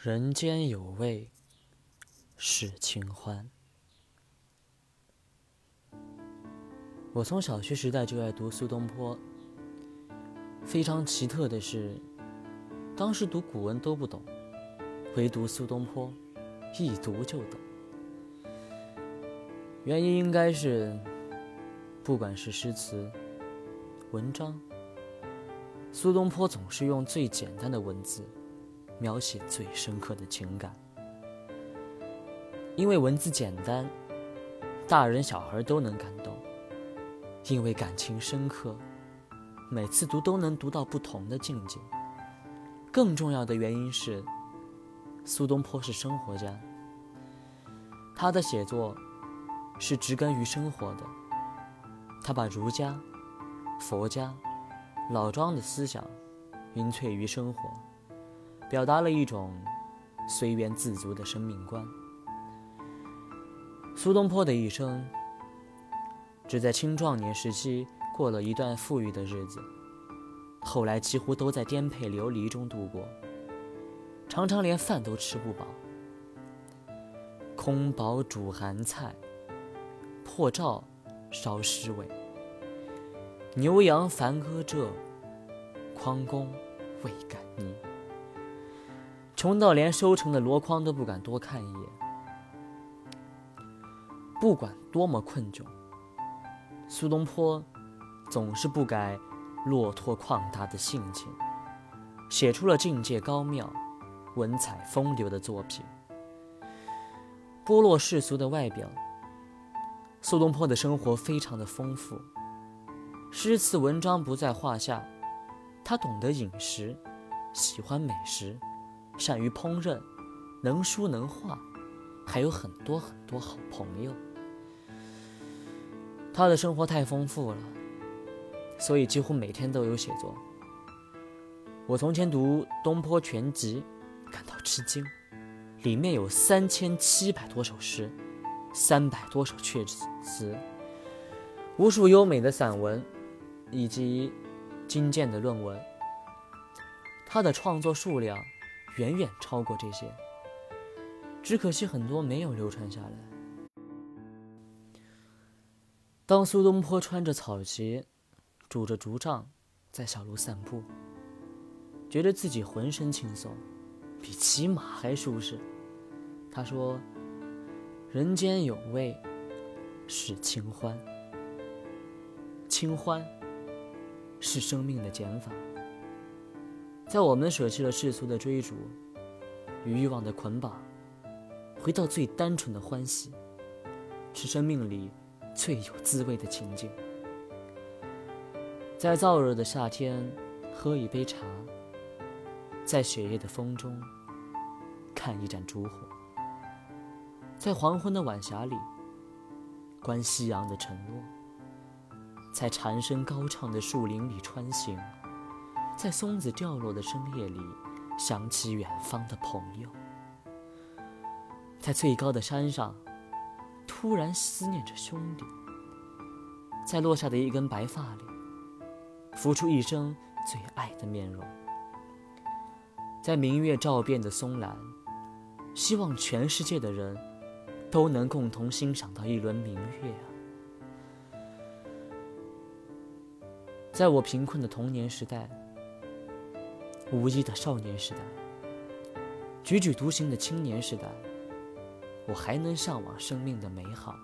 人间有味是清欢。我从小学时代就爱读苏东坡。非常奇特的是，当时读古文都不懂，唯独苏东坡，一读就懂。原因应该是，不管是诗词、文章，苏东坡总是用最简单的文字。描写最深刻的情感，因为文字简单，大人小孩都能感动；因为感情深刻，每次读都能读到不同的境界。更重要的原因是，苏东坡是生活家，他的写作是植根于生活的，他把儒家、佛家、老庄的思想荟萃于生活。表达了一种随缘自足的生命观。苏东坡的一生只在青壮年时期过了一段富裕的日子，后来几乎都在颠沛流离中度过，常常连饭都吃不饱。空饱煮寒菜，破灶烧尸尾。牛羊凡割这，匡公未敢逆。穷到连收成的箩筐都不敢多看一眼。不管多么困窘，苏东坡总是不改落拓旷达的性情，写出了境界高妙、文采风流的作品。剥落世俗的外表，苏东坡的生活非常的丰富，诗词文章不在话下。他懂得饮食，喜欢美食。善于烹饪，能书能画，还有很多很多好朋友。他的生活太丰富了，所以几乎每天都有写作。我从前读《东坡全集》，感到吃惊，里面有三千七百多首诗，三百多首阙词，无数优美的散文，以及精简的论文。他的创作数量。远远超过这些，只可惜很多没有流传下来。当苏东坡穿着草鞋，拄着竹杖，在小路散步，觉得自己浑身轻松，比骑马还舒适。他说：“人间有味是清欢，清欢是生命的减法。”在我们舍弃了世俗的追逐与欲望的捆绑，回到最单纯的欢喜，是生命里最有滋味的情景。在燥热的夏天，喝一杯茶；在雪夜的风中，看一盏烛火；在黄昏的晚霞里，观夕阳的沉落；在蝉声高唱的树林里穿行。在松子掉落的深夜里，想起远方的朋友；在最高的山上，突然思念着兄弟；在落下的一根白发里，浮出一生最爱的面容；在明月照遍的松兰，希望全世界的人都能共同欣赏到一轮明月啊！在我贫困的童年时代。无依的少年时代，踽踽独行的青年时代，我还能向往生命的美好。